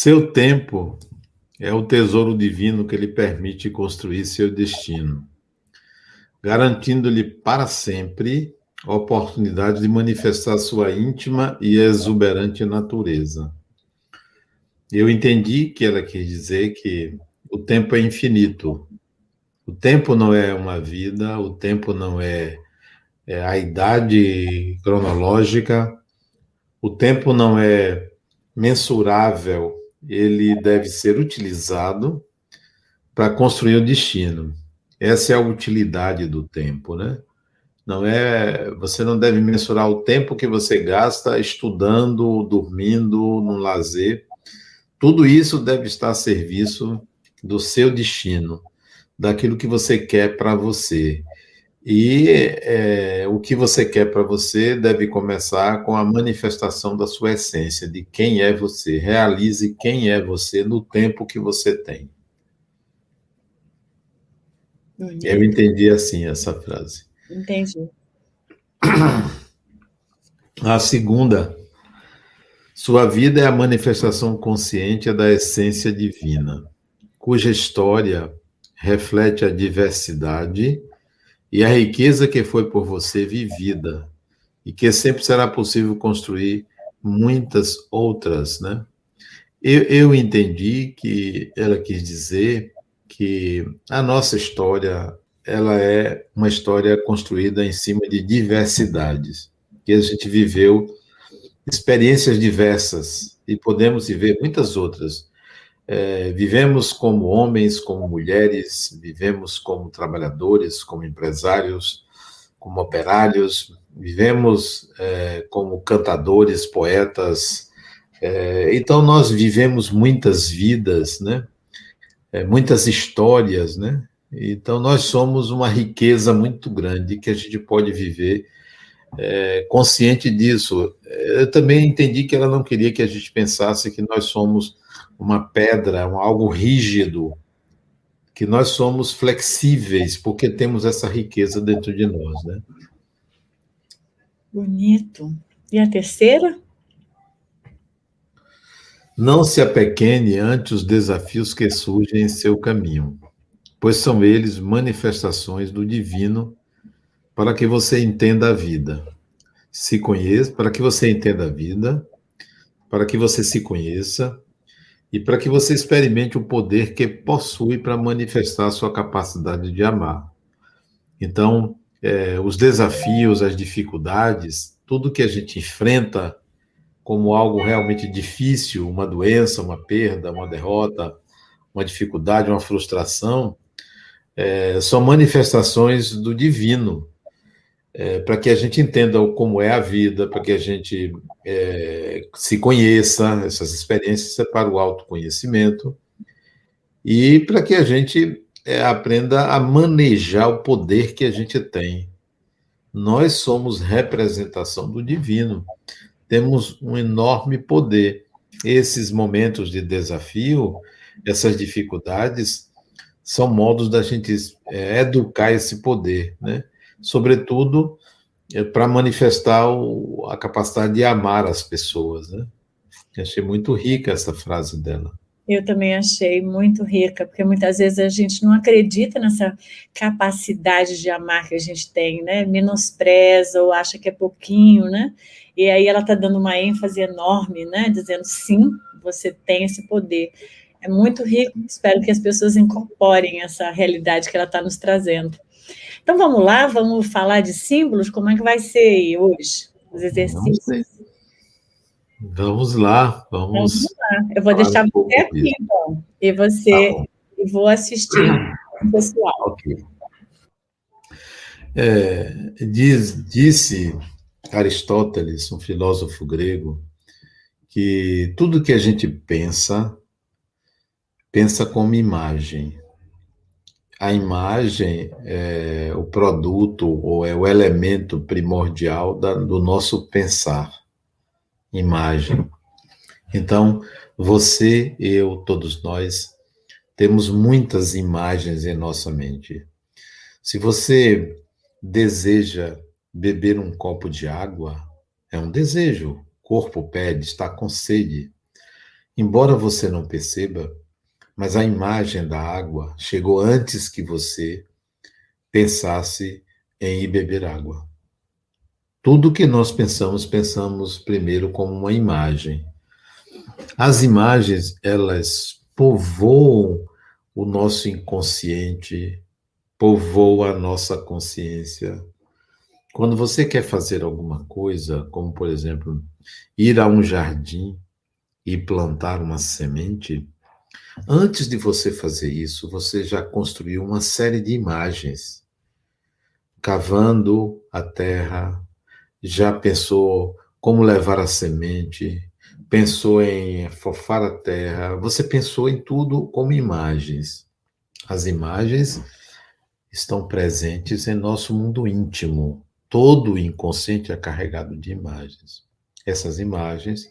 Seu tempo é o tesouro divino que lhe permite construir seu destino, garantindo-lhe para sempre a oportunidade de manifestar sua íntima e exuberante natureza. Eu entendi que ela quis dizer que o tempo é infinito. O tempo não é uma vida, o tempo não é, é a idade cronológica, o tempo não é mensurável ele deve ser utilizado para construir o destino. Essa é a utilidade do tempo, né? Não é, você não deve mensurar o tempo que você gasta estudando, dormindo, no lazer. Tudo isso deve estar a serviço do seu destino, daquilo que você quer para você. E é, o que você quer para você deve começar com a manifestação da sua essência, de quem é você. Realize quem é você no tempo que você tem. Eu entendi assim essa frase. Entendi. A segunda, sua vida é a manifestação consciente da essência divina, cuja história reflete a diversidade e a riqueza que foi por você vivida, e que sempre será possível construir muitas outras, né? Eu, eu entendi que ela quis dizer que a nossa história ela é uma história construída em cima de diversidades, que a gente viveu experiências diversas e podemos viver muitas outras é, vivemos como homens, como mulheres, vivemos como trabalhadores, como empresários, como operários, vivemos é, como cantadores, poetas. É, então, nós vivemos muitas vidas, né? É, muitas histórias, né? Então, nós somos uma riqueza muito grande que a gente pode viver é, consciente disso. Eu também entendi que ela não queria que a gente pensasse que nós somos uma pedra, um algo rígido, que nós somos flexíveis porque temos essa riqueza dentro de nós, né? Bonito. E a terceira? Não se apequene ante os desafios que surgem em seu caminho, pois são eles manifestações do divino para que você entenda a vida. Se conheça, para que você entenda a vida, para que você se conheça, e para que você experimente o poder que possui para manifestar a sua capacidade de amar. Então, é, os desafios, as dificuldades, tudo que a gente enfrenta como algo realmente difícil, uma doença, uma perda, uma derrota, uma dificuldade, uma frustração, é, são manifestações do divino é, para que a gente entenda como é a vida, para que a gente é, se conheça, essas experiências é para o autoconhecimento, e para que a gente é, aprenda a manejar o poder que a gente tem. Nós somos representação do divino, temos um enorme poder. Esses momentos de desafio, essas dificuldades, são modos da gente é, educar esse poder, né? Sobretudo é, para manifestar o, a capacidade de amar as pessoas. Né? achei muito rica essa frase dela. Eu também achei muito rica, porque muitas vezes a gente não acredita nessa capacidade de amar que a gente tem, né? Menospreza ou acha que é pouquinho, né? E aí ela está dando uma ênfase enorme, né? Dizendo sim, você tem esse poder. É muito rico, espero que as pessoas incorporem essa realidade que ela está nos trazendo. Então vamos lá, vamos falar de símbolos, como é que vai ser hoje? Os exercícios. Vamos lá, vamos. vamos lá. Eu vou deixar um você aqui, então, e você tá e vou assistir o pessoal. É, diz, disse Aristóteles, um filósofo grego, que tudo que a gente pensa, pensa como imagem a imagem é o produto ou é o elemento primordial da, do nosso pensar. Imagem. Então, você, eu, todos nós, temos muitas imagens em nossa mente. Se você deseja beber um copo de água, é um desejo. O corpo pede, está com sede. embora você não perceba, mas a imagem da água chegou antes que você pensasse em ir beber água. Tudo que nós pensamos, pensamos primeiro como uma imagem. As imagens, elas povoam o nosso inconsciente, povoam a nossa consciência. Quando você quer fazer alguma coisa, como por exemplo, ir a um jardim e plantar uma semente, antes de você fazer isso, você já construiu uma série de imagens, cavando a terra, já pensou como levar a semente, pensou em fofar a terra, você pensou em tudo como imagens. As imagens estão presentes em nosso mundo íntimo. Todo o inconsciente é carregado de imagens. Essas imagens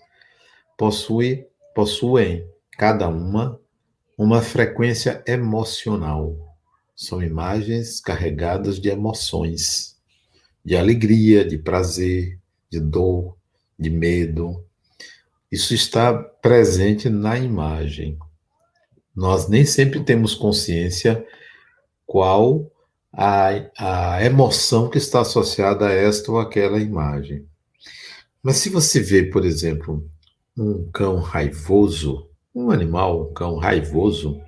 possuem, possuem cada uma uma frequência emocional. São imagens carregadas de emoções de alegria, de prazer, de dor, de medo. Isso está presente na imagem. Nós nem sempre temos consciência qual a, a emoção que está associada a esta ou aquela imagem. Mas se você vê, por exemplo, um cão raivoso, um animal, um cão raivoso,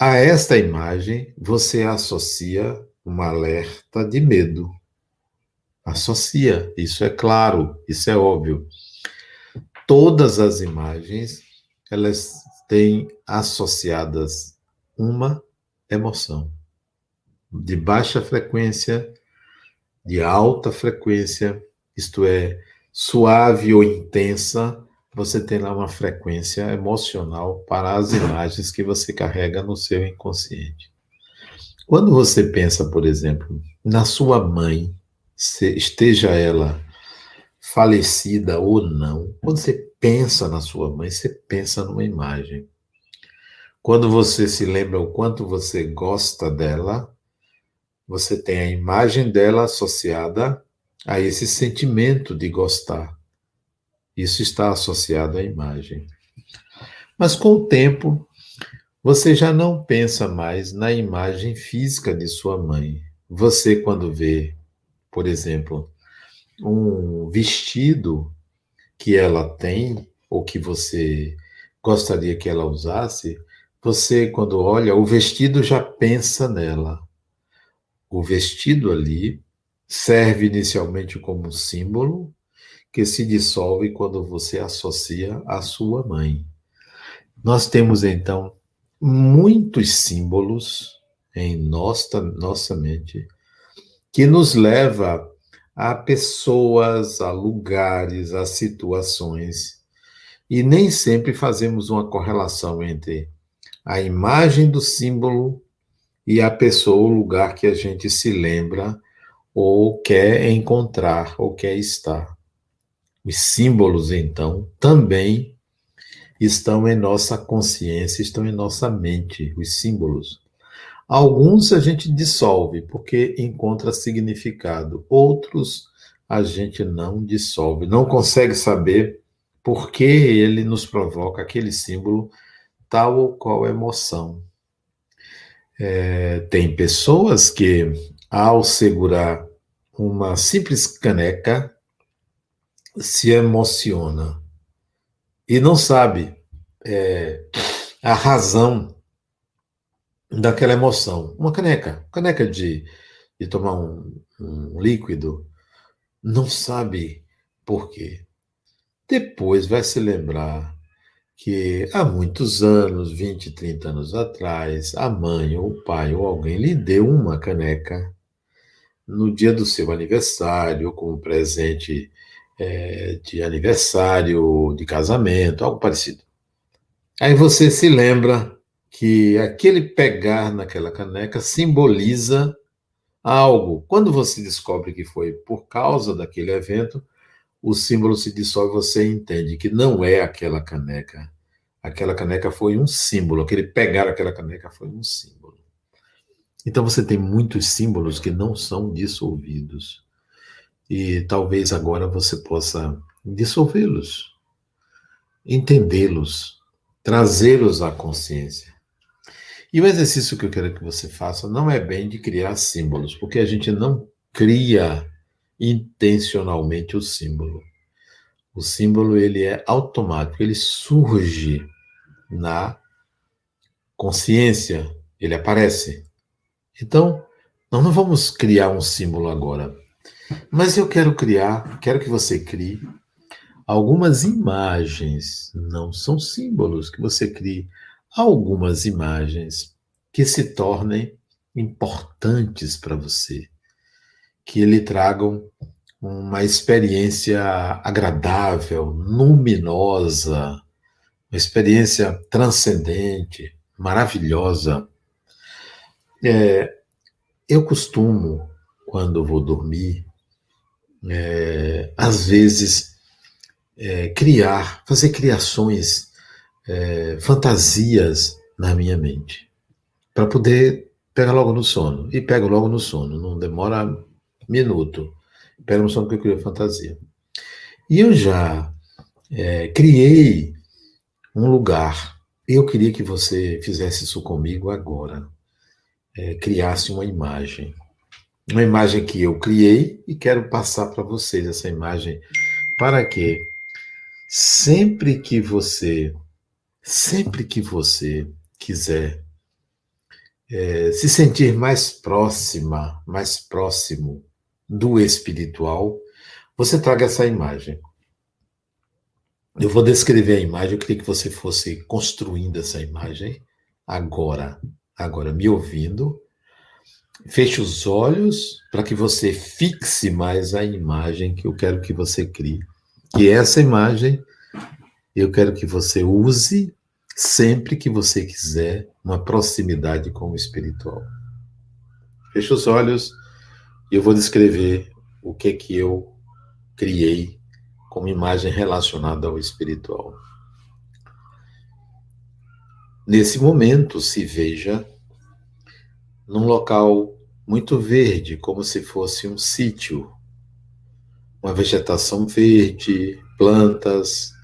a esta imagem você associa um alerta de medo associa, isso é claro, isso é óbvio. Todas as imagens, elas têm associadas uma emoção de baixa frequência, de alta frequência, isto é, suave ou intensa, você tem lá uma frequência emocional para as imagens que você carrega no seu inconsciente. Quando você pensa, por exemplo, na sua mãe, esteja ela falecida ou não, quando você pensa na sua mãe, você pensa numa imagem. Quando você se lembra o quanto você gosta dela, você tem a imagem dela associada a esse sentimento de gostar. Isso está associado à imagem. Mas com o tempo, você já não pensa mais na imagem física de sua mãe. Você, quando vê por exemplo, um vestido que ela tem ou que você gostaria que ela usasse, você, quando olha, o vestido já pensa nela. O vestido ali serve inicialmente como símbolo que se dissolve quando você associa à sua mãe. Nós temos então muitos símbolos em nossa, nossa mente que nos leva a pessoas, a lugares, a situações. E nem sempre fazemos uma correlação entre a imagem do símbolo e a pessoa ou lugar que a gente se lembra ou quer encontrar ou quer estar. Os símbolos, então, também estão em nossa consciência, estão em nossa mente, os símbolos. Alguns a gente dissolve porque encontra significado, outros a gente não dissolve, não consegue saber por que ele nos provoca aquele símbolo, tal ou qual emoção. É, tem pessoas que, ao segurar uma simples caneca, se emociona e não sabe é, a razão daquela emoção. Uma caneca, caneca de, de tomar um, um líquido, não sabe por quê. Depois vai se lembrar que há muitos anos, 20, 30 anos atrás, a mãe ou o pai ou alguém lhe deu uma caneca no dia do seu aniversário, como presente é, de aniversário, de casamento, algo parecido. Aí você se lembra que aquele pegar naquela caneca simboliza algo. Quando você descobre que foi por causa daquele evento, o símbolo se dissolve, você entende que não é aquela caneca. Aquela caneca foi um símbolo, aquele pegar aquela caneca foi um símbolo. Então você tem muitos símbolos que não são dissolvidos. E talvez agora você possa dissolvê-los. entendê-los, trazê-los à consciência. E o exercício que eu quero que você faça não é bem de criar símbolos, porque a gente não cria intencionalmente o símbolo. O símbolo ele é automático, ele surge na consciência, ele aparece. Então, nós não vamos criar um símbolo agora. Mas eu quero criar, quero que você crie algumas imagens, não são símbolos, que você crie algumas imagens que se tornem importantes para você, que lhe tragam uma experiência agradável, luminosa, uma experiência transcendente, maravilhosa. É, eu costumo, quando vou dormir, é, às vezes é, criar, fazer criações, é, fantasias na minha mente, para poder pegar logo no sono. E pego logo no sono, não demora minuto. Pego no sono porque eu crio fantasia. E eu já é, criei um lugar. Eu queria que você fizesse isso comigo agora. É, criasse uma imagem. Uma imagem que eu criei e quero passar para vocês essa imagem. Para que sempre que você, sempre que você quiser é, se sentir mais próxima, mais próximo do espiritual, você traga essa imagem. Eu vou descrever a imagem, eu queria que você fosse construindo essa imagem agora, agora me ouvindo. Feche os olhos para que você fixe mais a imagem que eu quero que você crie. Que essa imagem eu quero que você use sempre que você quiser uma proximidade com o espiritual. Feche os olhos e eu vou descrever o que que eu criei como imagem relacionada ao espiritual. Nesse momento, se veja num local muito verde, como se fosse um sítio, uma vegetação verde, plantas,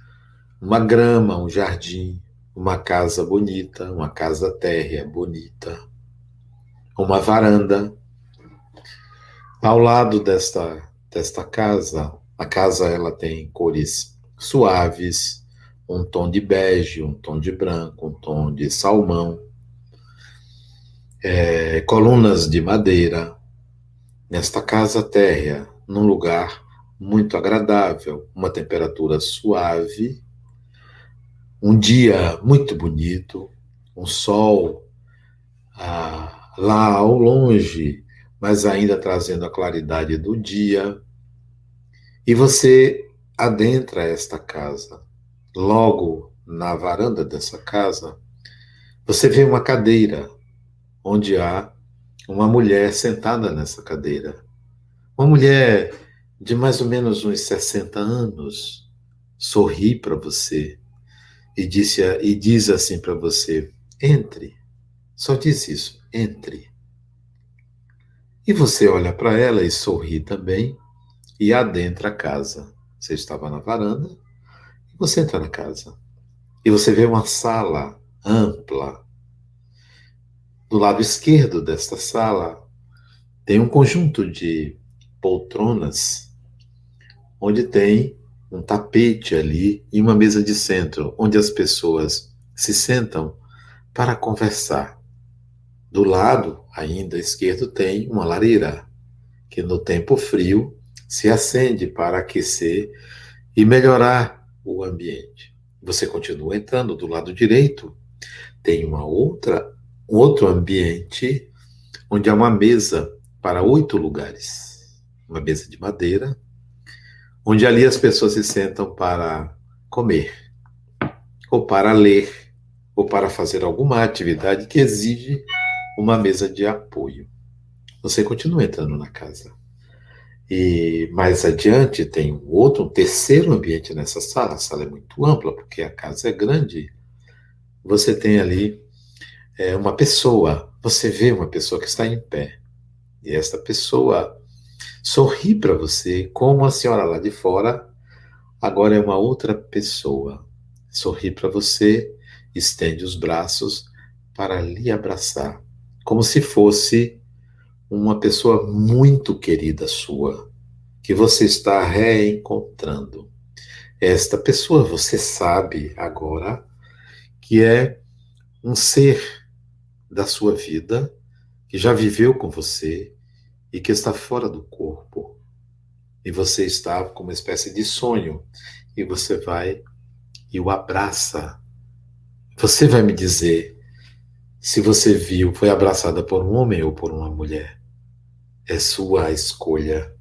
uma grama, um jardim, uma casa bonita, uma casa térrea bonita, uma varanda. Ao lado desta, desta casa, a casa ela tem cores suaves, um tom de bege, um tom de branco, um tom de salmão, é, colunas de madeira. Nesta casa térrea, num lugar muito agradável, uma temperatura suave, um dia muito bonito, um sol ah, lá ao longe, mas ainda trazendo a claridade do dia, e você adentra esta casa. Logo na varanda dessa casa, você vê uma cadeira onde há uma mulher sentada nessa cadeira. Uma mulher de mais ou menos uns 60 anos sorri para você e, disse, e diz assim para você: entre. Só diz isso: entre. E você olha para ela e sorri também e adentra a casa. Você estava na varanda e você entra na casa. E você vê uma sala ampla. Do lado esquerdo desta sala tem um conjunto de poltronas onde tem um tapete ali e uma mesa de centro onde as pessoas se sentam para conversar. Do lado, ainda esquerdo, tem uma lareira, que no tempo frio se acende para aquecer e melhorar o ambiente. Você continua entrando do lado direito, tem uma outra outro ambiente onde há uma mesa para oito lugares, uma mesa de madeira, onde ali as pessoas se sentam para comer, ou para ler, ou para fazer alguma atividade que exige uma mesa de apoio. Você continua entrando na casa. E mais adiante tem um outro, um terceiro ambiente nessa sala. A sala é muito ampla, porque a casa é grande. Você tem ali é, uma pessoa, você vê uma pessoa que está em pé. E esta pessoa sorri para você, como a senhora lá de fora agora é uma outra pessoa. sorri para você, estende os braços para lhe abraçar, como se fosse uma pessoa muito querida sua, que você está reencontrando. Esta pessoa, você sabe agora, que é um ser da sua vida, que já viveu com você e que está fora do corpo. E você está com uma espécie de sonho, e você vai e o abraça. Você vai me dizer se você viu, foi abraçada por um homem ou por uma mulher. É sua a escolha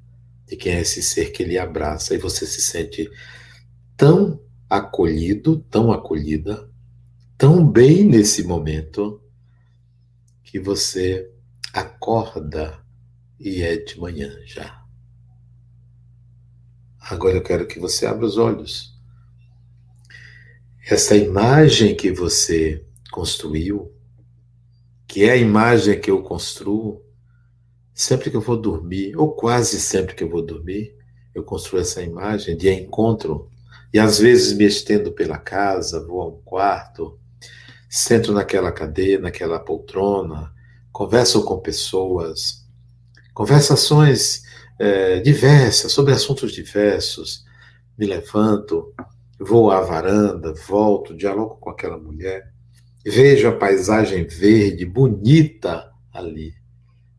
de quem é esse ser que lhe abraça e você se sente tão acolhido, tão acolhida, tão bem nesse momento que você acorda e é de manhã já. Agora eu quero que você abra os olhos essa imagem que você construiu, que é a imagem que eu construo, sempre que eu vou dormir, ou quase sempre que eu vou dormir, eu construo essa imagem de encontro, e às vezes me estendo pela casa, vou a um quarto, sento naquela cadeira, naquela poltrona, converso com pessoas, conversações é, diversas, sobre assuntos diversos, me levanto, Vou à varanda, volto, dialogo com aquela mulher, vejo a paisagem verde, bonita ali.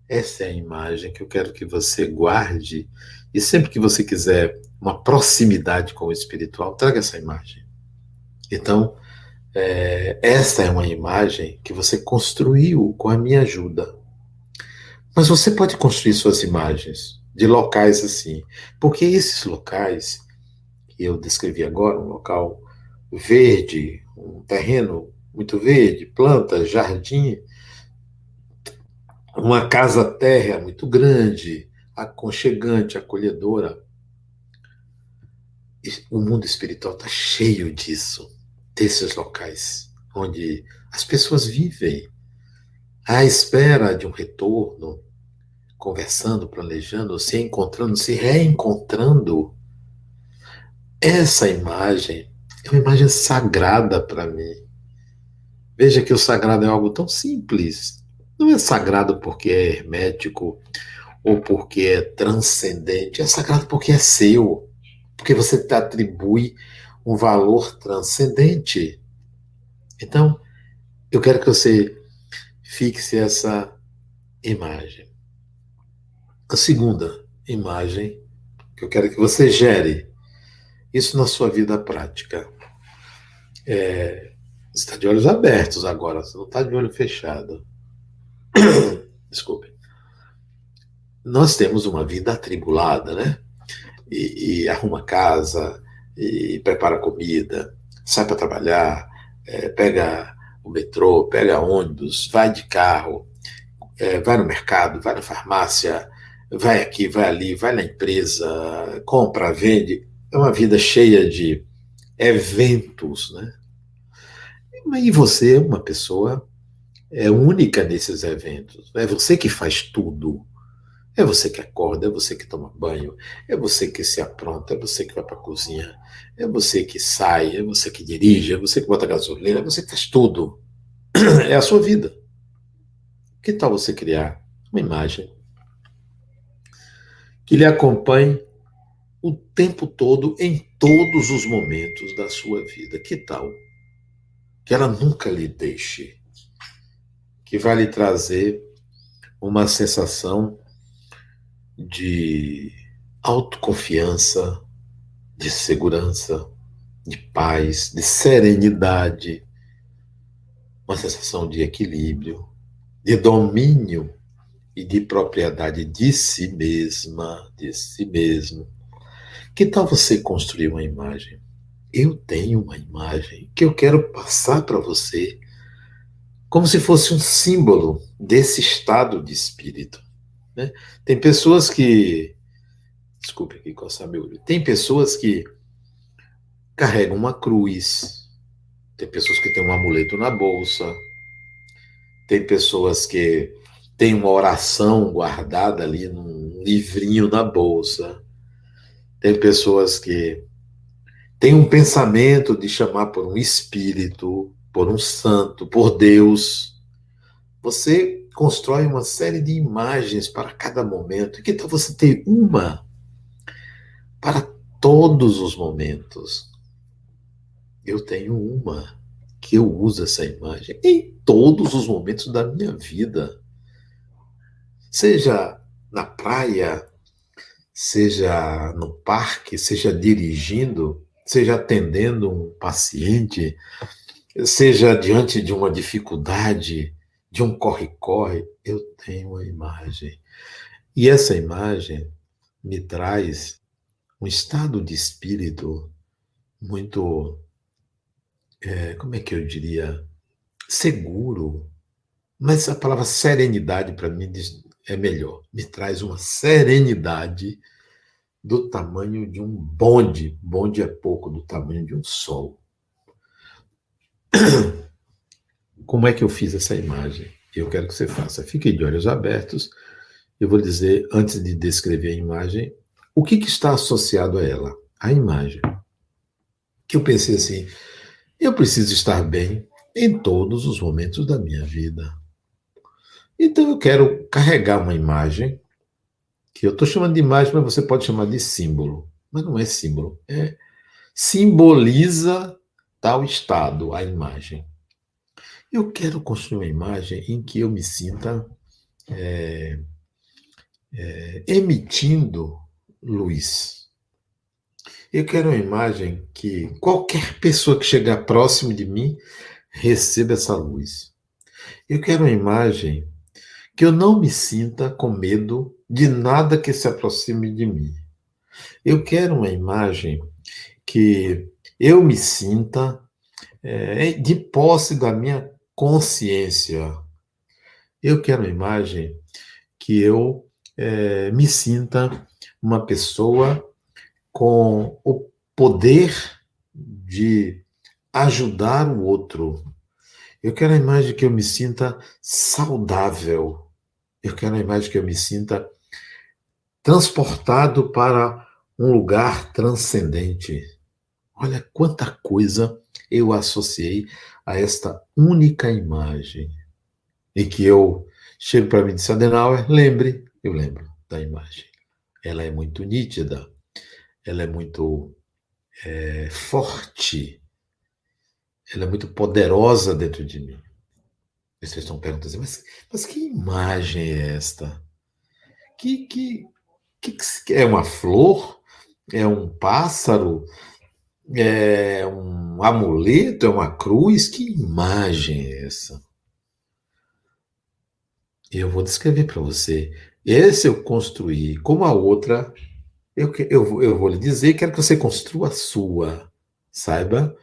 Essa é a imagem que eu quero que você guarde e sempre que você quiser uma proximidade com o espiritual, traga essa imagem. Então, é, essa é uma imagem que você construiu com a minha ajuda. Mas você pode construir suas imagens de locais assim, porque esses locais que eu descrevi agora, um local verde, um terreno muito verde, plantas, jardim, uma casa terra muito grande, aconchegante, acolhedora. O mundo espiritual está cheio disso, desses locais onde as pessoas vivem à espera de um retorno, conversando, planejando, se encontrando, se reencontrando essa imagem é uma imagem sagrada para mim. Veja que o sagrado é algo tão simples. Não é sagrado porque é hermético ou porque é transcendente. É sagrado porque é seu. Porque você atribui um valor transcendente. Então, eu quero que você fixe essa imagem. A segunda imagem que eu quero que você gere isso na sua vida prática. É, você está de olhos abertos agora, você não está de olho fechado. Desculpe. Nós temos uma vida atribulada, né? E, e arruma casa, e prepara comida, sai para trabalhar, é, pega o metrô, pega ônibus, vai de carro, é, vai no mercado, vai na farmácia, vai aqui, vai ali, vai na empresa, compra, vende é uma vida cheia de eventos, né? E você é uma pessoa é única nesses eventos. É você que faz tudo. É você que acorda, é você que toma banho, é você que se apronta, é você que vai para a cozinha, é você que sai, é você que dirige, é você que bota gasolina, é você que faz tudo. É a sua vida. Que tal você criar uma imagem que lhe acompanhe o tempo todo, em todos os momentos da sua vida. Que tal? Que ela nunca lhe deixe. Que vai lhe trazer uma sensação de autoconfiança, de segurança, de paz, de serenidade, uma sensação de equilíbrio, de domínio e de propriedade de si mesma, de si mesmo. Que tal você construir uma imagem? Eu tenho uma imagem que eu quero passar para você como se fosse um símbolo desse estado de espírito. Né? Tem pessoas que. Desculpe aqui coçar meu olho. Tem pessoas que carregam uma cruz. Tem pessoas que têm um amuleto na bolsa. Tem pessoas que têm uma oração guardada ali num livrinho na bolsa. Tem pessoas que tem um pensamento de chamar por um espírito, por um santo, por Deus, você constrói uma série de imagens para cada momento. Que tal você ter uma para todos os momentos? Eu tenho uma que eu uso essa imagem em todos os momentos da minha vida. Seja na praia, seja no parque, seja dirigindo, seja atendendo um paciente, seja diante de uma dificuldade, de um corre-corre, eu tenho uma imagem. E essa imagem me traz um estado de espírito muito, é, como é que eu diria, seguro. Mas a palavra serenidade para mim é melhor. Me traz uma serenidade do tamanho de um bonde. Bonde é pouco, do tamanho de um sol. Como é que eu fiz essa imagem? Eu quero que você faça. Fique de olhos abertos. Eu vou dizer, antes de descrever a imagem, o que, que está associado a ela? A imagem. Que eu pensei assim: eu preciso estar bem em todos os momentos da minha vida. Então eu quero carregar uma imagem, que eu estou chamando de imagem, mas você pode chamar de símbolo. Mas não é símbolo, é simboliza tal estado, a imagem. Eu quero construir uma imagem em que eu me sinta é, é, emitindo luz. Eu quero uma imagem que qualquer pessoa que chegar próximo de mim receba essa luz. Eu quero uma imagem que eu não me sinta com medo de nada que se aproxime de mim. Eu quero uma imagem que eu me sinta é, de posse da minha consciência. Eu quero uma imagem que eu é, me sinta uma pessoa com o poder de ajudar o outro. Eu quero a imagem que eu me sinta saudável. Eu quero a imagem que eu me sinta transportado para um lugar transcendente. Olha quanta coisa eu associei a esta única imagem. E que eu chego para mim e disse, Adenauer, lembre, eu lembro da imagem. Ela é muito nítida, ela é muito é, forte, ela é muito poderosa dentro de mim. E vocês estão perguntando assim, mas, mas que imagem é esta? Que, que, que, que é uma flor? É um pássaro? É um amuleto? É uma cruz? Que imagem é essa? Eu vou descrever para você. Esse eu construí, como a outra, eu, eu, eu vou lhe dizer, quero que você construa a sua. Saiba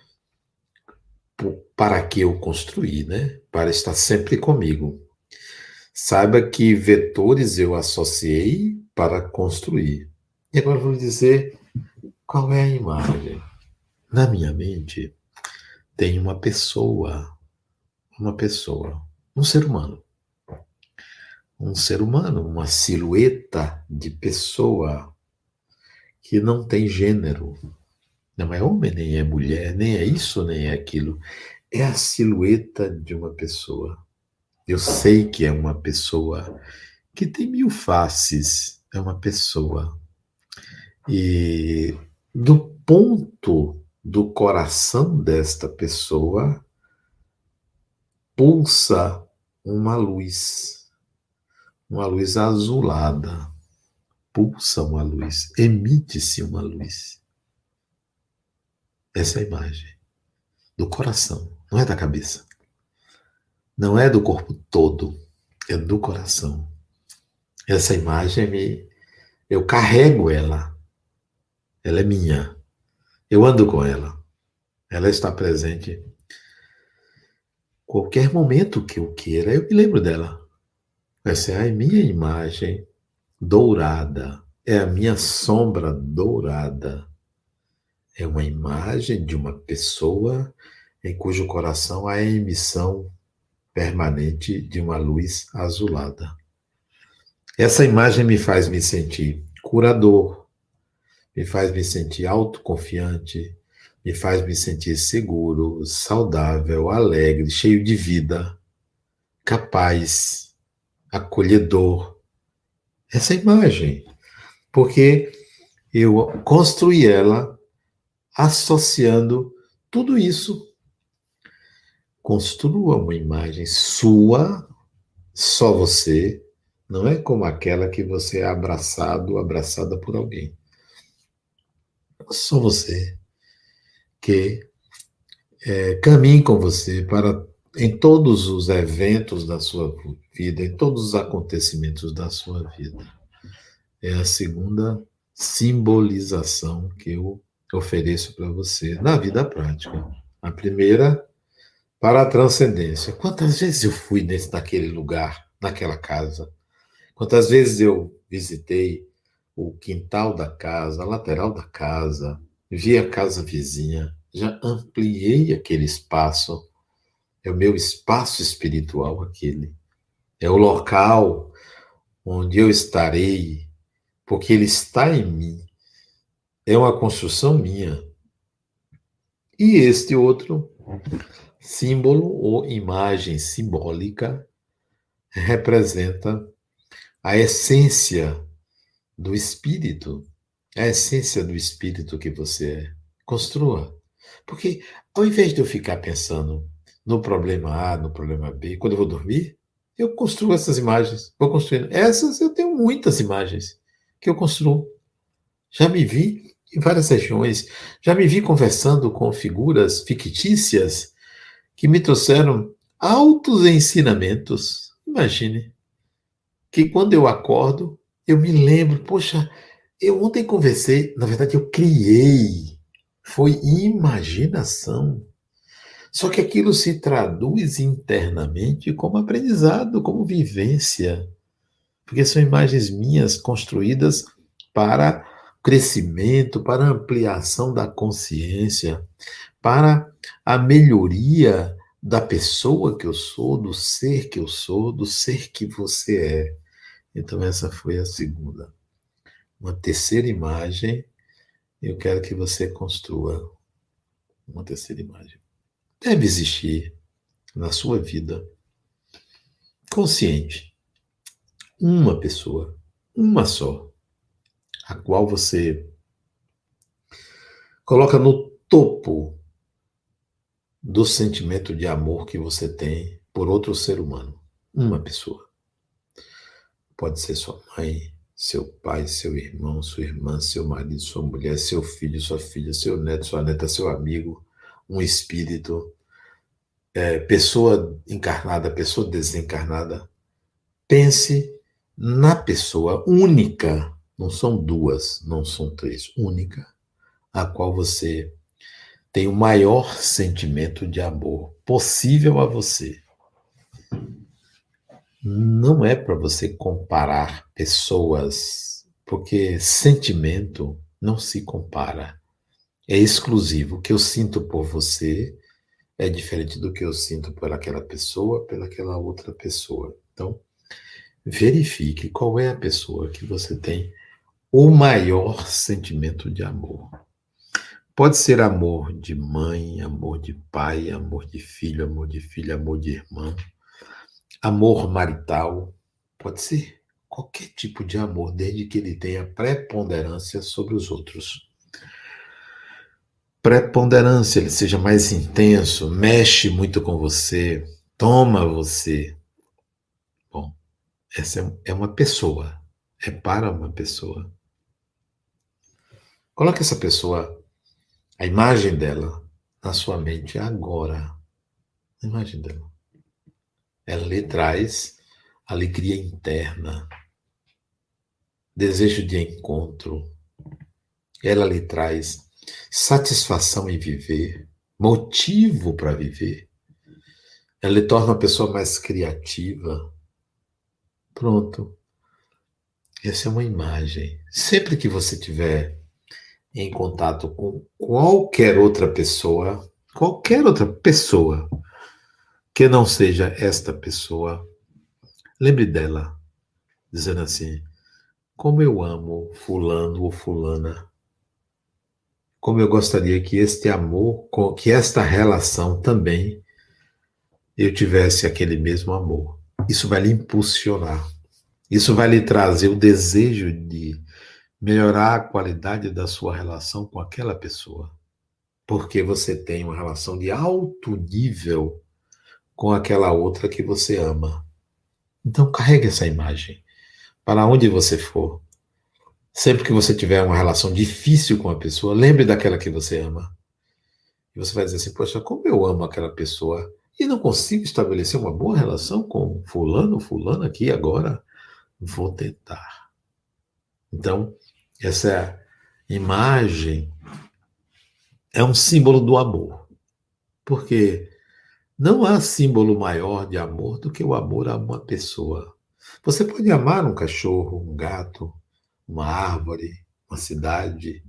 para que eu construí, né? Para estar sempre comigo. Saiba que vetores eu associei para construir. E agora vou dizer qual é a imagem. Na minha mente tem uma pessoa, uma pessoa, um ser humano. Um ser humano, uma silhueta de pessoa que não tem gênero. Não é homem, nem é mulher, nem é isso, nem é aquilo. É a silhueta de uma pessoa. Eu sei que é uma pessoa que tem mil faces, é uma pessoa. E do ponto do coração desta pessoa pulsa uma luz, uma luz azulada. Pulsa uma luz, emite-se uma luz. Essa é a imagem do coração, não é da cabeça. Não é do corpo todo, é do coração. Essa imagem me eu carrego ela. Ela é minha. Eu ando com ela. Ela está presente. Qualquer momento que eu queira, eu me lembro dela. Essa é a minha imagem dourada. É a minha sombra dourada. É uma imagem de uma pessoa em cujo coração há a emissão permanente de uma luz azulada. Essa imagem me faz me sentir curador, me faz me sentir autoconfiante, me faz me sentir seguro, saudável, alegre, cheio de vida, capaz, acolhedor. Essa imagem. Porque eu construí ela associando tudo isso. Construa uma imagem sua, só você, não é como aquela que você é abraçado, abraçada por alguém. Só você que é, caminhe com você para em todos os eventos da sua vida, em todos os acontecimentos da sua vida. É a segunda simbolização que eu ofereço para você na vida prática. A primeira, para a transcendência. Quantas vezes eu fui nesse, naquele lugar, naquela casa? Quantas vezes eu visitei o quintal da casa, a lateral da casa, vi a casa vizinha, já ampliei aquele espaço. É o meu espaço espiritual aquele. É o local onde eu estarei, porque ele está em mim. É uma construção minha. E este outro símbolo ou imagem simbólica representa a essência do espírito, a essência do espírito que você é. Construa. Porque ao invés de eu ficar pensando no problema A, no problema B, quando eu vou dormir, eu construo essas imagens. Vou construindo. Essas eu tenho muitas imagens que eu construo. Já me vi em várias regiões, já me vi conversando com figuras fictícias que me trouxeram altos ensinamentos. Imagine que quando eu acordo, eu me lembro, poxa, eu ontem conversei, na verdade eu criei foi imaginação. Só que aquilo se traduz internamente como aprendizado, como vivência. Porque são imagens minhas construídas para crescimento, para ampliação da consciência, para a melhoria da pessoa que eu sou, do ser que eu sou, do ser que você é. Então, essa foi a segunda. Uma terceira imagem eu quero que você construa uma terceira imagem. Deve existir na sua vida, consciente, uma pessoa, uma só, a qual você coloca no topo do sentimento de amor que você tem por outro ser humano. Uma pessoa. Pode ser sua mãe, seu pai, seu irmão, sua irmã, seu marido, sua mulher, seu filho, sua filha, seu neto, sua neta, seu amigo, um espírito, é, pessoa encarnada, pessoa desencarnada. Pense na pessoa única, não são duas, não são três, única, a qual você tem o maior sentimento de amor possível a você não é para você comparar pessoas, porque sentimento não se compara. É exclusivo. O que eu sinto por você é diferente do que eu sinto por aquela pessoa, pelaquela outra pessoa. Então, verifique qual é a pessoa que você tem o maior sentimento de amor. Pode ser amor de mãe, amor de pai, amor de filho, amor de filha, amor de irmão amor marital, pode ser qualquer tipo de amor, desde que ele tenha preponderância sobre os outros. Preponderância, ele seja mais intenso, mexe muito com você, toma você. Bom, essa é, é uma pessoa, é para uma pessoa. Coloque essa pessoa, a imagem dela, na sua mente agora. A imagem dela. Ela lhe traz alegria interna, desejo de encontro. Ela lhe traz satisfação em viver, motivo para viver. Ela lhe torna uma pessoa mais criativa. Pronto. Essa é uma imagem. Sempre que você tiver em contato com qualquer outra pessoa, qualquer outra pessoa, que não seja esta pessoa. Lembre dela, dizendo assim: como eu amo Fulano ou Fulana. como eu gostaria que este amor, que esta relação também eu tivesse aquele mesmo amor. Isso vai lhe impulsionar. Isso vai lhe trazer o desejo de melhorar a qualidade da sua relação com aquela pessoa. Porque você tem uma relação de alto nível com aquela outra que você ama. Então carregue essa imagem para onde você for. Sempre que você tiver uma relação difícil com a pessoa, lembre daquela que você ama. E você vai dizer assim: Poxa, como eu amo aquela pessoa e não consigo estabelecer uma boa relação com Fulano, Fulano aqui agora, vou tentar. Então, essa imagem é um símbolo do amor. Porque não há símbolo maior de amor do que o amor a uma pessoa. Você pode amar um cachorro, um gato, uma árvore, uma cidade,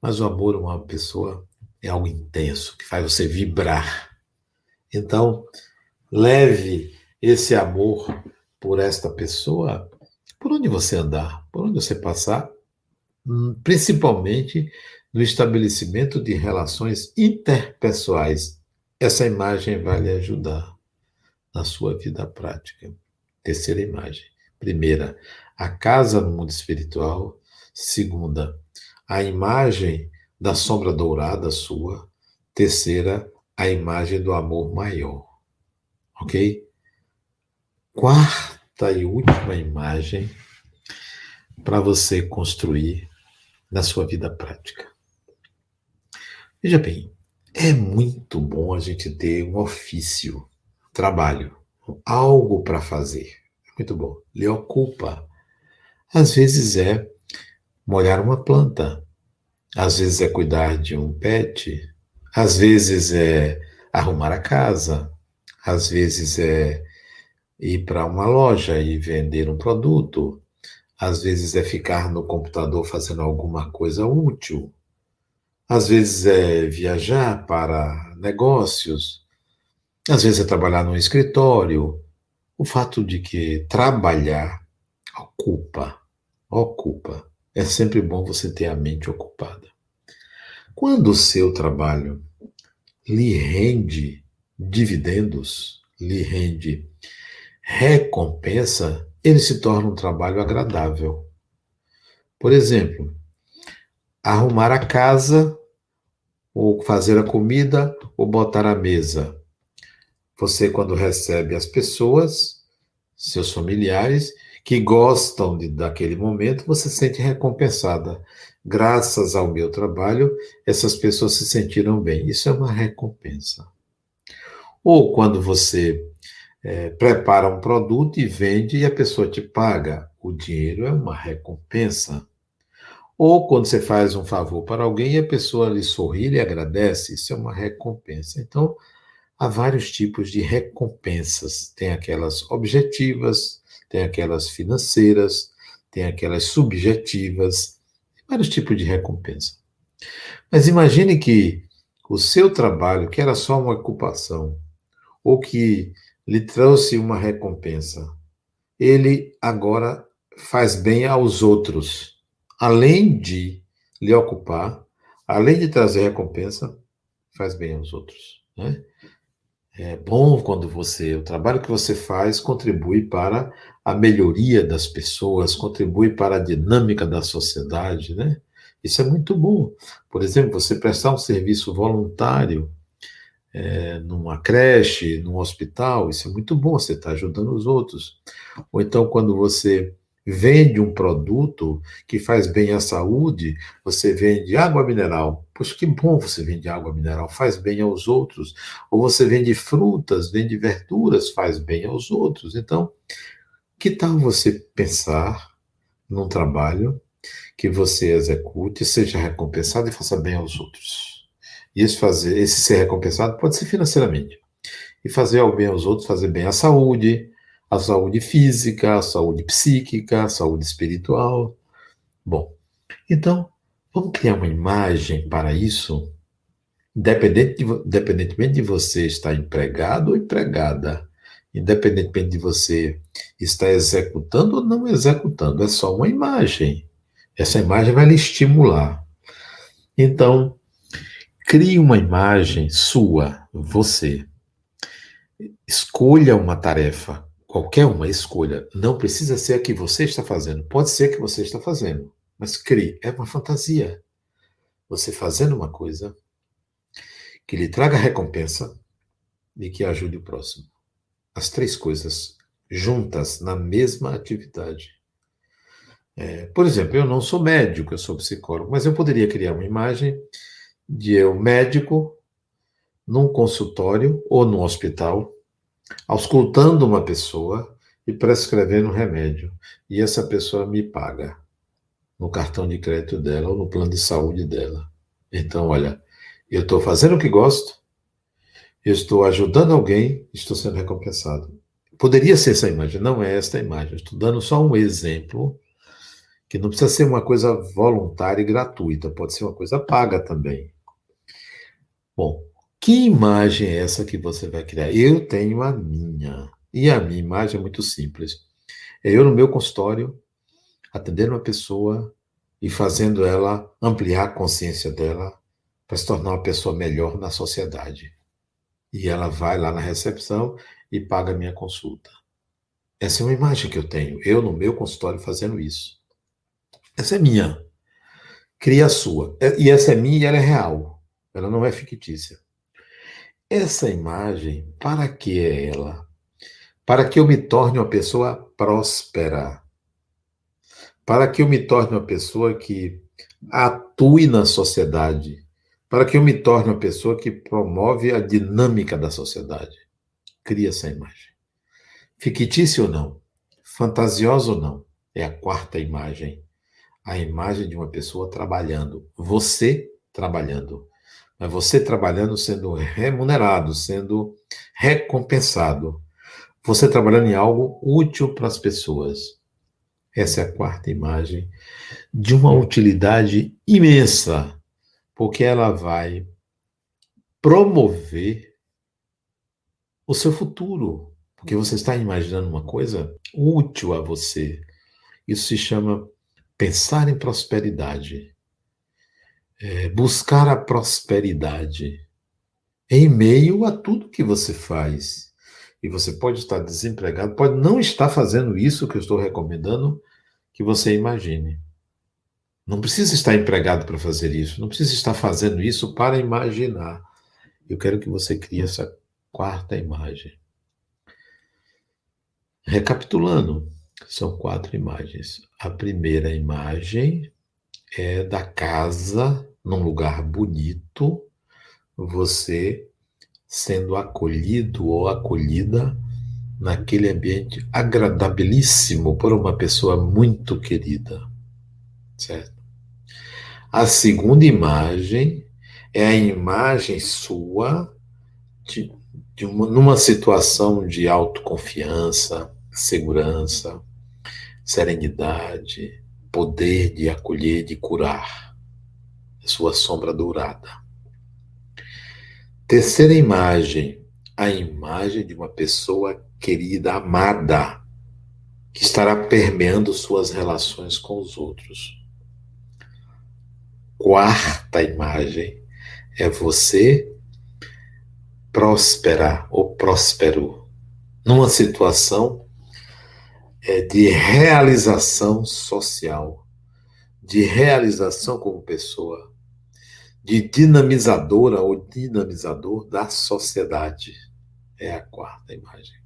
mas o amor a uma pessoa é algo intenso, que faz você vibrar. Então, leve esse amor por esta pessoa por onde você andar, por onde você passar, hum, principalmente no estabelecimento de relações interpessoais. Essa imagem vai lhe ajudar na sua vida prática. Terceira imagem. Primeira, a casa no mundo espiritual. Segunda, a imagem da sombra dourada sua. Terceira, a imagem do amor maior. Ok? Quarta e última imagem para você construir na sua vida prática. Veja bem, é muito bom a gente ter um ofício, trabalho, algo para fazer. É muito bom. Lhe ocupa. Às vezes é molhar uma planta, às vezes é cuidar de um pet, às vezes é arrumar a casa, às vezes é ir para uma loja e vender um produto, às vezes é ficar no computador fazendo alguma coisa útil, às vezes é viajar para negócios, às vezes é trabalhar no escritório. O fato de que trabalhar ocupa, ocupa. É sempre bom você ter a mente ocupada. Quando o seu trabalho lhe rende dividendos, lhe rende recompensa, ele se torna um trabalho agradável. Por exemplo, arrumar a casa, ou fazer a comida, ou botar a mesa. Você, quando recebe as pessoas, seus familiares, que gostam de, daquele momento, você se sente recompensada. Graças ao meu trabalho, essas pessoas se sentiram bem. Isso é uma recompensa. Ou quando você é, prepara um produto e vende e a pessoa te paga, o dinheiro é uma recompensa. Ou quando você faz um favor para alguém e a pessoa lhe sorri e lhe agradece, isso é uma recompensa. Então, há vários tipos de recompensas. Tem aquelas objetivas, tem aquelas financeiras, tem aquelas subjetivas, vários tipos de recompensa. Mas imagine que o seu trabalho, que era só uma ocupação, ou que lhe trouxe uma recompensa, ele agora faz bem aos outros, além de lhe ocupar, além de trazer recompensa, faz bem aos outros. Né? É bom quando você, o trabalho que você faz contribui para a melhoria das pessoas, contribui para a dinâmica da sociedade, né? Isso é muito bom. Por exemplo, você prestar um serviço voluntário é, numa creche, num hospital, isso é muito bom, você está ajudando os outros. Ou então, quando você vende um produto que faz bem à saúde, você vende água mineral. Poxa, que bom você vende água mineral, faz bem aos outros. Ou você vende frutas, vende verduras, faz bem aos outros. Então, que tal você pensar num trabalho que você execute, seja recompensado e faça bem aos outros? E esse, fazer, esse ser recompensado pode ser financeiramente. E fazer o bem aos outros, fazer bem à saúde, a saúde física, a saúde psíquica, a saúde espiritual. Bom, então, vamos criar uma imagem para isso, independente de, independentemente de você estar empregado ou empregada, independentemente de você estar executando ou não executando, é só uma imagem. Essa imagem vai lhe estimular. Então, Crie uma imagem sua, você. Escolha uma tarefa, qualquer uma escolha. Não precisa ser a que você está fazendo. Pode ser a que você está fazendo, mas crie. É uma fantasia. Você fazendo uma coisa que lhe traga recompensa e que ajude o próximo. As três coisas juntas na mesma atividade. É, por exemplo, eu não sou médico, eu sou psicólogo, mas eu poderia criar uma imagem de eu médico num consultório ou num hospital, auscultando uma pessoa e prescrevendo um remédio. E essa pessoa me paga no cartão de crédito dela ou no plano de saúde dela. Então, olha, eu estou fazendo o que gosto, eu estou ajudando alguém, estou sendo recompensado. Poderia ser essa imagem, não é esta imagem. Estou dando só um exemplo que não precisa ser uma coisa voluntária e gratuita, pode ser uma coisa paga também. Bom, que imagem é essa que você vai criar? Eu tenho a minha. E a minha imagem é muito simples. É eu no meu consultório, atendendo uma pessoa e fazendo ela ampliar a consciência dela para se tornar uma pessoa melhor na sociedade. E ela vai lá na recepção e paga a minha consulta. Essa é uma imagem que eu tenho, eu no meu consultório fazendo isso. Essa é minha. Cria a sua. E essa é minha e ela é real. Ela não é fictícia. Essa imagem, para que é ela? Para que eu me torne uma pessoa próspera. Para que eu me torne uma pessoa que atue na sociedade. Para que eu me torne uma pessoa que promove a dinâmica da sociedade. Cria essa imagem. Fictícia ou não? Fantasiosa ou não? É a quarta imagem. A imagem de uma pessoa trabalhando. Você trabalhando mas você trabalhando, sendo remunerado, sendo recompensado. Você trabalhando em algo útil para as pessoas. Essa é a quarta imagem de uma utilidade imensa, porque ela vai promover o seu futuro, porque você está imaginando uma coisa útil a você. Isso se chama pensar em prosperidade é, buscar a prosperidade em meio a tudo que você faz. E você pode estar desempregado, pode não estar fazendo isso que eu estou recomendando que você imagine. Não precisa estar empregado para fazer isso, não precisa estar fazendo isso para imaginar. Eu quero que você crie essa quarta imagem. Recapitulando, são quatro imagens. A primeira imagem é da casa num lugar bonito, você sendo acolhido ou acolhida naquele ambiente agradabilíssimo por uma pessoa muito querida, certo? A segunda imagem é a imagem sua de, de uma, numa situação de autoconfiança, segurança, serenidade, poder de acolher, de curar sua sombra dourada. Terceira imagem, a imagem de uma pessoa querida, amada, que estará permeando suas relações com os outros. Quarta imagem é você próspera ou próspero numa situação é, de realização social, de realização como pessoa, de dinamizadora ou dinamizador da sociedade. É a quarta imagem.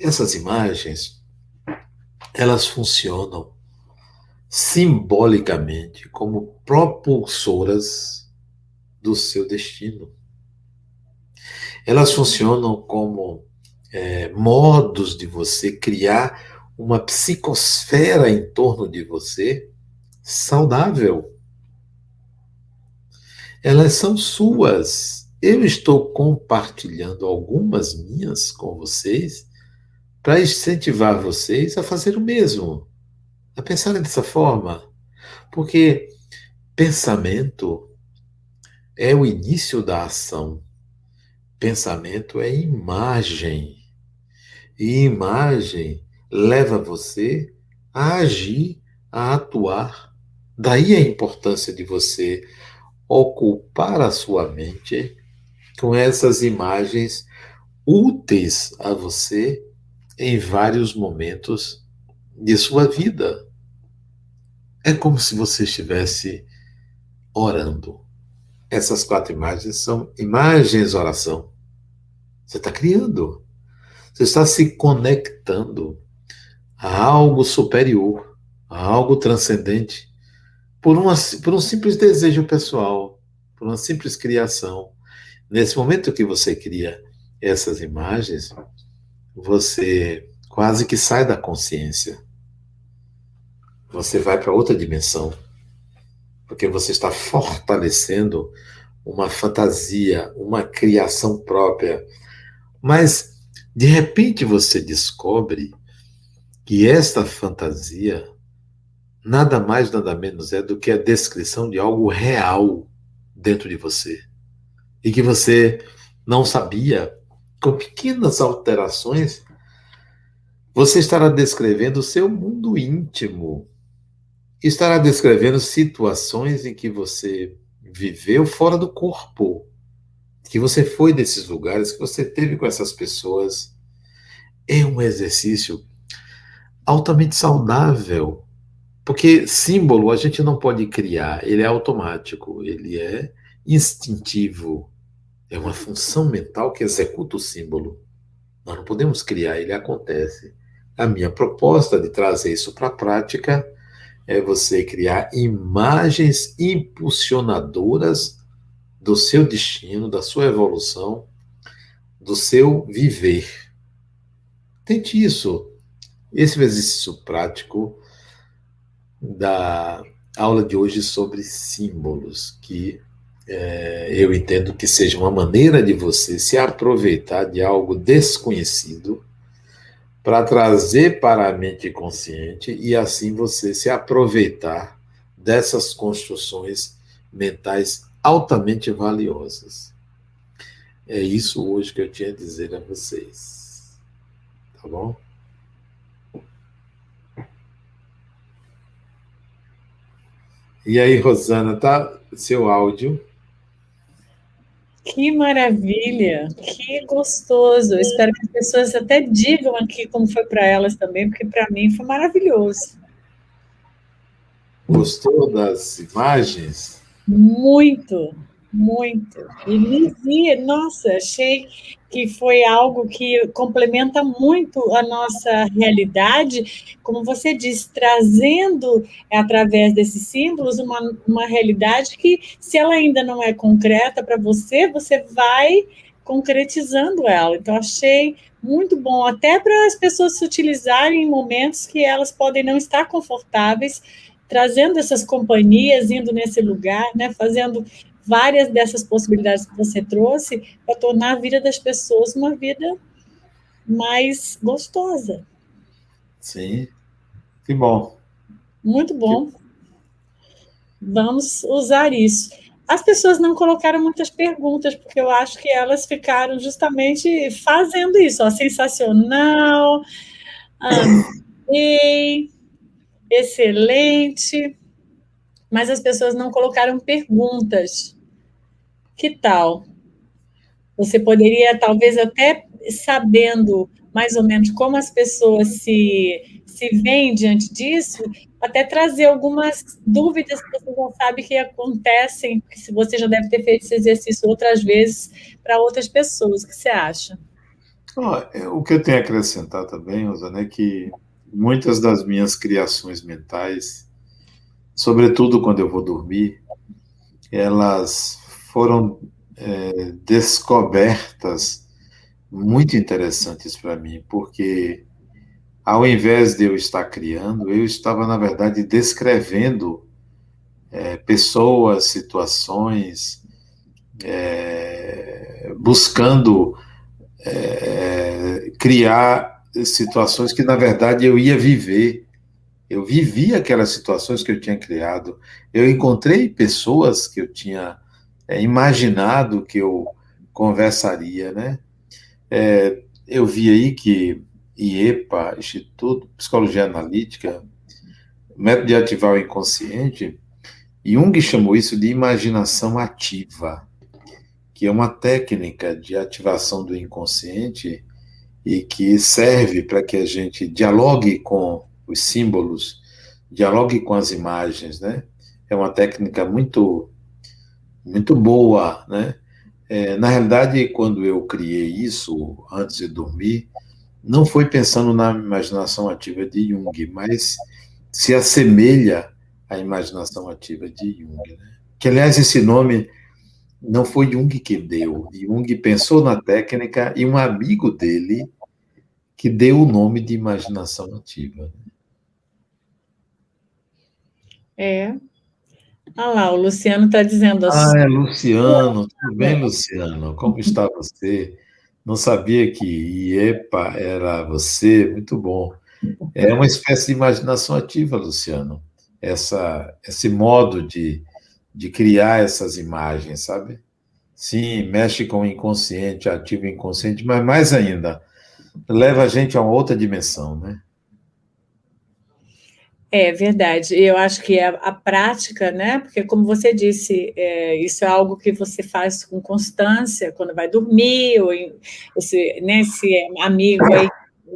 Essas imagens, elas funcionam simbolicamente como propulsoras do seu destino. Elas funcionam como é, modos de você criar uma psicosfera em torno de você saudável elas são suas. Eu estou compartilhando algumas minhas com vocês para incentivar vocês a fazer o mesmo, a pensarem dessa forma. Porque pensamento é o início da ação. Pensamento é imagem. E imagem leva você a agir, a atuar. Daí a importância de você ocupar a sua mente com essas imagens úteis a você em vários momentos de sua vida. É como se você estivesse orando. Essas quatro imagens são imagens oração. Você está criando. Você está se conectando a algo superior, a algo transcendente, por, uma, por um simples desejo pessoal, por uma simples criação. Nesse momento que você cria essas imagens, você quase que sai da consciência. Você vai para outra dimensão. Porque você está fortalecendo uma fantasia, uma criação própria. Mas, de repente, você descobre que esta fantasia nada mais, nada menos é do que a descrição de algo real dentro de você. E que você não sabia, com pequenas alterações, você estará descrevendo o seu mundo íntimo. Estará descrevendo situações em que você viveu fora do corpo, que você foi desses lugares, que você teve com essas pessoas. É um exercício altamente saudável, porque símbolo a gente não pode criar, ele é automático, ele é instintivo. É uma função mental que executa o símbolo. Nós não podemos criar, ele acontece. A minha proposta de trazer isso para a prática é você criar imagens impulsionadoras do seu destino, da sua evolução, do seu viver. Tente isso. Esse exercício prático da aula de hoje sobre símbolos, que é, eu entendo que seja uma maneira de você se aproveitar de algo desconhecido para trazer para a mente consciente e assim você se aproveitar dessas construções mentais altamente valiosas. É isso hoje que eu tinha a dizer a vocês. Tá bom? E aí, Rosana, tá seu áudio? Que maravilha, que gostoso. Eu espero que as pessoas até digam aqui como foi para elas também, porque para mim foi maravilhoso. Gostou das imagens? Muito, muito. E vi, nossa, achei que foi algo que complementa muito a nossa realidade, como você disse, trazendo através desses símbolos uma, uma realidade que, se ela ainda não é concreta para você, você vai concretizando ela. Então, achei muito bom, até para as pessoas se utilizarem em momentos que elas podem não estar confortáveis, trazendo essas companhias, indo nesse lugar, né, fazendo várias dessas possibilidades que você trouxe para tornar a vida das pessoas uma vida mais gostosa. Sim, que bom. Muito bom. Que... Vamos usar isso. As pessoas não colocaram muitas perguntas, porque eu acho que elas ficaram justamente fazendo isso, ó, sensacional, amei, excelente, mas as pessoas não colocaram perguntas. Que tal? Você poderia, talvez, até sabendo mais ou menos como as pessoas se, se veem diante disso, até trazer algumas dúvidas que você já sabe que acontecem, se você já deve ter feito esse exercício outras vezes para outras pessoas. O que você acha? Oh, o que eu tenho a acrescentar também, Rosana, é que muitas das minhas criações mentais, sobretudo quando eu vou dormir, elas foram é, descobertas muito interessantes para mim, porque ao invés de eu estar criando, eu estava, na verdade, descrevendo é, pessoas, situações, é, buscando é, criar situações que, na verdade, eu ia viver. Eu vivi aquelas situações que eu tinha criado. Eu encontrei pessoas que eu tinha é, imaginado que eu conversaria, né? É, eu vi aí que IEPA, Instituto Psicologia Analítica, método de ativar o inconsciente, Jung chamou isso de imaginação ativa, que é uma técnica de ativação do inconsciente e que serve para que a gente dialogue com os símbolos, dialogue com as imagens, né? É uma técnica muito muito boa, né? É, na realidade, quando eu criei isso antes de dormir, não foi pensando na imaginação ativa de Jung, mas se assemelha à imaginação ativa de Jung. Né? Que, aliás, esse nome não foi Jung que deu. Jung pensou na técnica e um amigo dele que deu o nome de imaginação ativa. Né? É. Ah lá, o Luciano está dizendo assim. Ah, é Luciano. Tudo bem, Luciano? Como está você? Não sabia que IEPA era você. Muito bom. É uma espécie de imaginação ativa, Luciano. Essa, esse modo de, de criar essas imagens, sabe? Sim, mexe com o inconsciente, ativa o inconsciente, mas mais ainda, leva a gente a uma outra dimensão, né? É verdade. Eu acho que a, a prática, né? Porque, como você disse, é, isso é algo que você faz com constância quando vai dormir, ou esse, né, esse amigo aí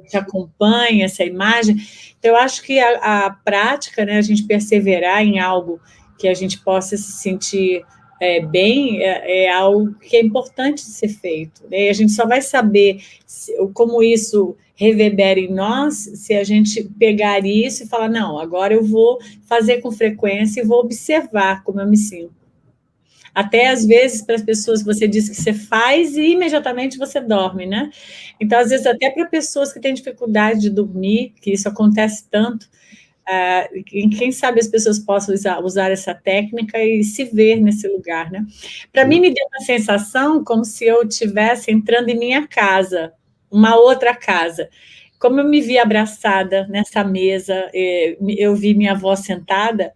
te acompanha, essa imagem. Então, eu acho que a, a prática, né, a gente perseverar em algo que a gente possa se sentir é, bem é, é, algo que é importante ser feito. Né? A gente só vai saber se, como isso reverbera em nós se a gente pegar isso e falar: não, agora eu vou fazer com frequência e vou observar como eu me sinto. Até às vezes, para as pessoas, você diz que você faz e imediatamente você dorme, né? Então, às vezes, até para pessoas que têm dificuldade de dormir, que isso acontece tanto, Uh, quem sabe as pessoas possam usar, usar, essa técnica e se ver nesse lugar, né? Para mim, me deu uma sensação como se eu estivesse entrando em minha casa, uma outra casa. Como eu me vi abraçada nessa mesa, eh, eu vi minha avó sentada,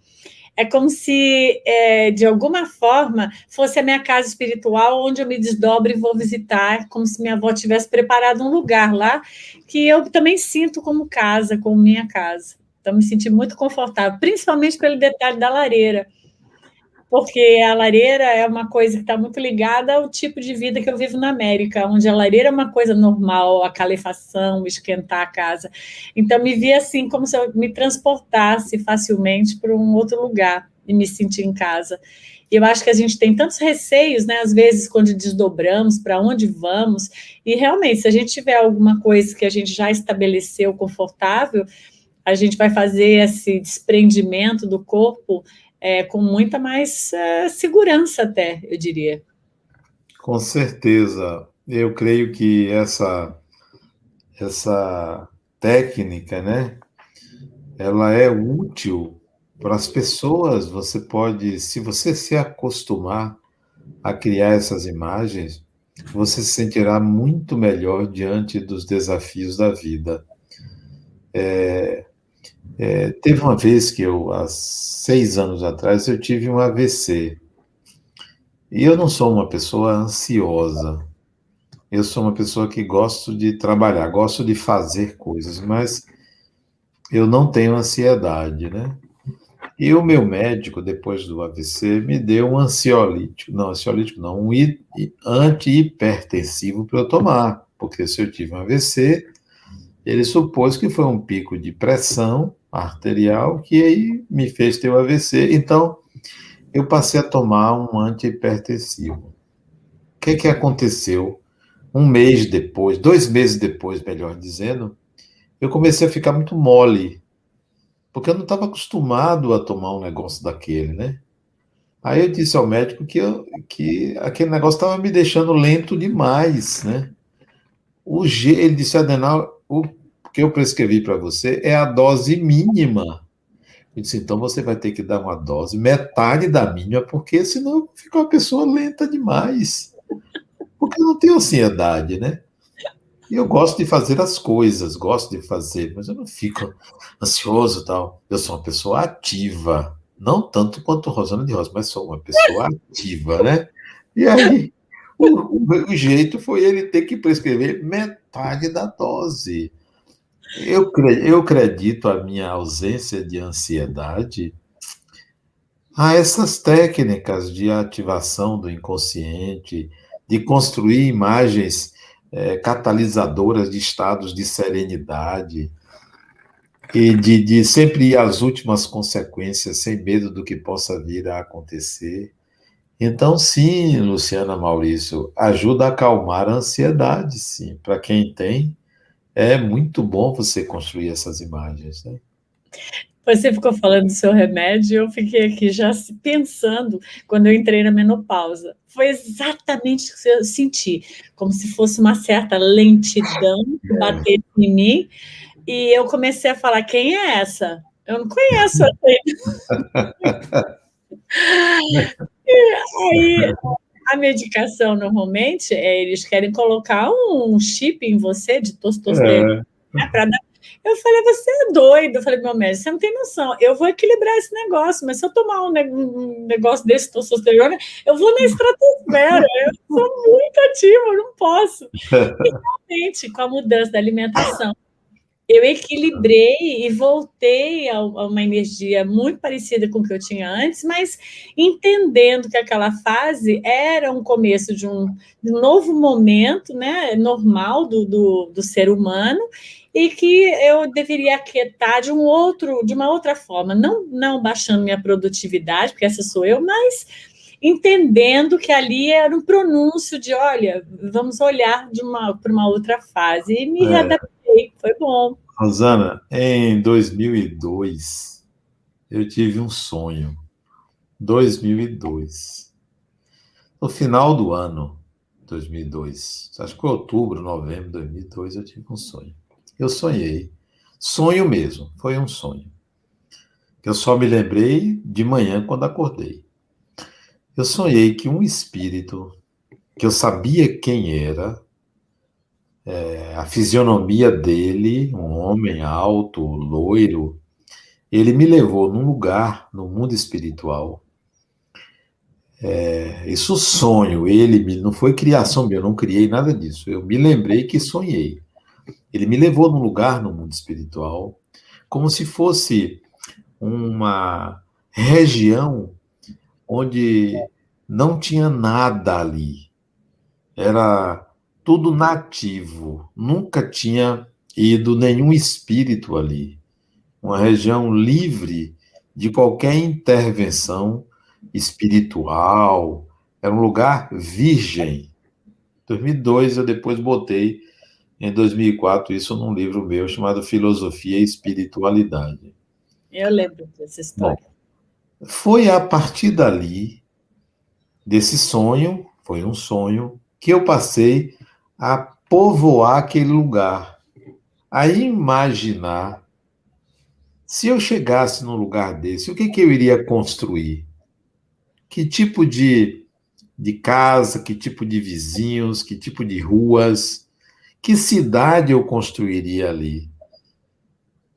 é como se, é, de alguma forma, fosse a minha casa espiritual, onde eu me desdobro e vou visitar, como se minha avó tivesse preparado um lugar lá, que eu também sinto como casa, como minha casa. Então, me senti muito confortável, principalmente pelo detalhe da lareira, porque a lareira é uma coisa que está muito ligada ao tipo de vida que eu vivo na América, onde a lareira é uma coisa normal, a calefação, esquentar a casa. Então, me vi assim, como se eu me transportasse facilmente para um outro lugar e me sentir em casa. E eu acho que a gente tem tantos receios, né? Às vezes, quando desdobramos, para onde vamos, e realmente, se a gente tiver alguma coisa que a gente já estabeleceu confortável, a gente vai fazer esse desprendimento do corpo é, com muita mais é, segurança, até, eu diria. Com certeza. Eu creio que essa, essa técnica, né, ela é útil para as pessoas. Você pode, se você se acostumar a criar essas imagens, você se sentirá muito melhor diante dos desafios da vida. É, é, teve uma vez que eu, há seis anos atrás, eu tive um AVC. E eu não sou uma pessoa ansiosa. Eu sou uma pessoa que gosto de trabalhar, gosto de fazer coisas, mas eu não tenho ansiedade, né? E o meu médico, depois do AVC, me deu um ansiolítico, não, ansiolítico não, um antihipertensivo para eu tomar, porque se eu tive um AVC, ele supôs que foi um pico de pressão arterial que aí me fez ter o AVC. Então, eu passei a tomar um antihipertensivo. O que, que aconteceu? Um mês depois, dois meses depois, melhor dizendo, eu comecei a ficar muito mole, porque eu não estava acostumado a tomar um negócio daquele, né? Aí eu disse ao médico que, eu, que aquele negócio estava me deixando lento demais, né? O G, ele disse, Adenal, o que eu prescrevi para você é a dose mínima. Eu disse, então você vai ter que dar uma dose, metade da mínima, porque senão fica uma pessoa lenta demais. Porque eu não tenho ansiedade, né? E eu gosto de fazer as coisas, gosto de fazer, mas eu não fico ansioso tal. Eu sou uma pessoa ativa, não tanto quanto Rosana de Rosa, mas sou uma pessoa ativa, né? E aí, o, o, o jeito foi ele ter que prescrever metade da dose. Eu, eu acredito a minha ausência de ansiedade Há essas técnicas de ativação do inconsciente, de construir imagens é, catalisadoras de estados de serenidade e de, de sempre ir às últimas consequências, sem medo do que possa vir a acontecer. Então, sim, Luciana Maurício, ajuda a acalmar a ansiedade, sim. Para quem tem, é muito bom você construir essas imagens. Né? Você ficou falando do seu remédio, eu fiquei aqui já pensando quando eu entrei na menopausa. Foi exatamente o que eu senti, como se fosse uma certa lentidão que bateu em mim, e eu comecei a falar: quem é essa? Eu não conheço essa. aí, a medicação, normalmente, é, eles querem colocar um chip em você de testosterona, é. né, para dar eu falei, você é doido. Eu falei, meu médico, você não tem noção. Eu vou equilibrar esse negócio, mas se eu tomar um, negócio desse testosterona, eu vou na estratosfera. Eu sou muito ativa, eu não posso. E realmente, com a mudança da alimentação, eu equilibrei e voltei a uma energia muito parecida com o que eu tinha antes, mas entendendo que aquela fase era um começo de um, de um novo momento, né, normal do, do, do ser humano, e que eu deveria aquietar de um outro, de uma outra forma, não, não baixando minha produtividade, porque essa sou eu, mas entendendo que ali era um pronúncio de, olha, vamos olhar de uma para uma outra fase e me é. Adaptei, foi bom. Rosana, em 2002 eu tive um sonho. 2002. No final do ano 2002, acho que foi outubro, novembro de 2002, eu tive um sonho. Eu sonhei. Sonho mesmo, foi um sonho. Eu só me lembrei de manhã quando acordei. Eu sonhei que um espírito, que eu sabia quem era, é, a fisionomia dele, um homem alto, loiro, ele me levou num lugar no mundo espiritual. É, isso sonho, ele me, não foi criação minha, eu não criei nada disso. Eu me lembrei que sonhei. Ele me levou num lugar no mundo espiritual, como se fosse uma região onde não tinha nada ali. Era tudo nativo. Nunca tinha ido nenhum espírito ali. Uma região livre de qualquer intervenção espiritual. Era um lugar virgem. Em 2002 eu depois botei em 2004 isso num livro meu chamado Filosofia e Espiritualidade. Eu lembro dessa história. Bom, foi a partir dali, desse sonho, foi um sonho, que eu passei a povoar aquele lugar, a imaginar se eu chegasse num lugar desse, o que, que eu iria construir? Que tipo de, de casa, que tipo de vizinhos, que tipo de ruas, que cidade eu construiria ali?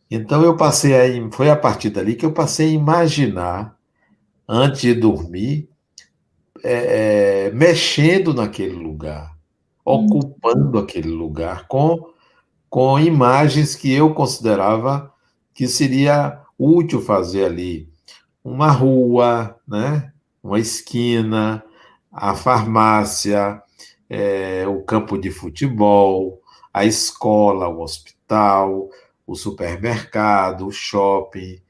Então eu passei a, foi a partir dali que eu passei a imaginar, antes de dormir, é, é, mexendo naquele lugar. Ocupando aquele lugar com, com imagens que eu considerava que seria útil fazer ali. Uma rua, né? uma esquina, a farmácia, é, o campo de futebol, a escola, o hospital, o supermercado, o shopping,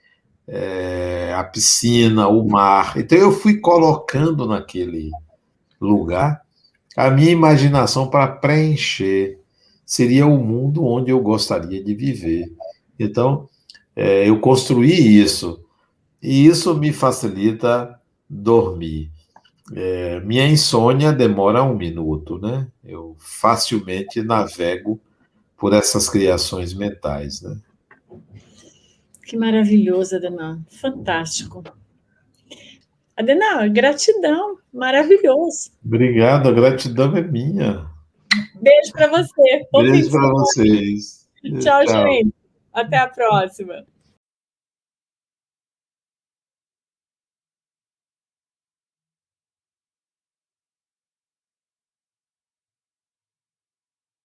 é, a piscina, o mar. Então eu fui colocando naquele lugar a minha imaginação para preencher. Seria o mundo onde eu gostaria de viver. Então, é, eu construí isso. E isso me facilita dormir. É, minha insônia demora um minuto, né? Eu facilmente navego por essas criações mentais, né? Que maravilhoso, Adenal. Fantástico. Adenal, gratidão. Maravilhoso. Obrigado, a gratidão é minha. Beijo para você. Beijo para vocês. Tchau, Tchau, gente. Até a próxima.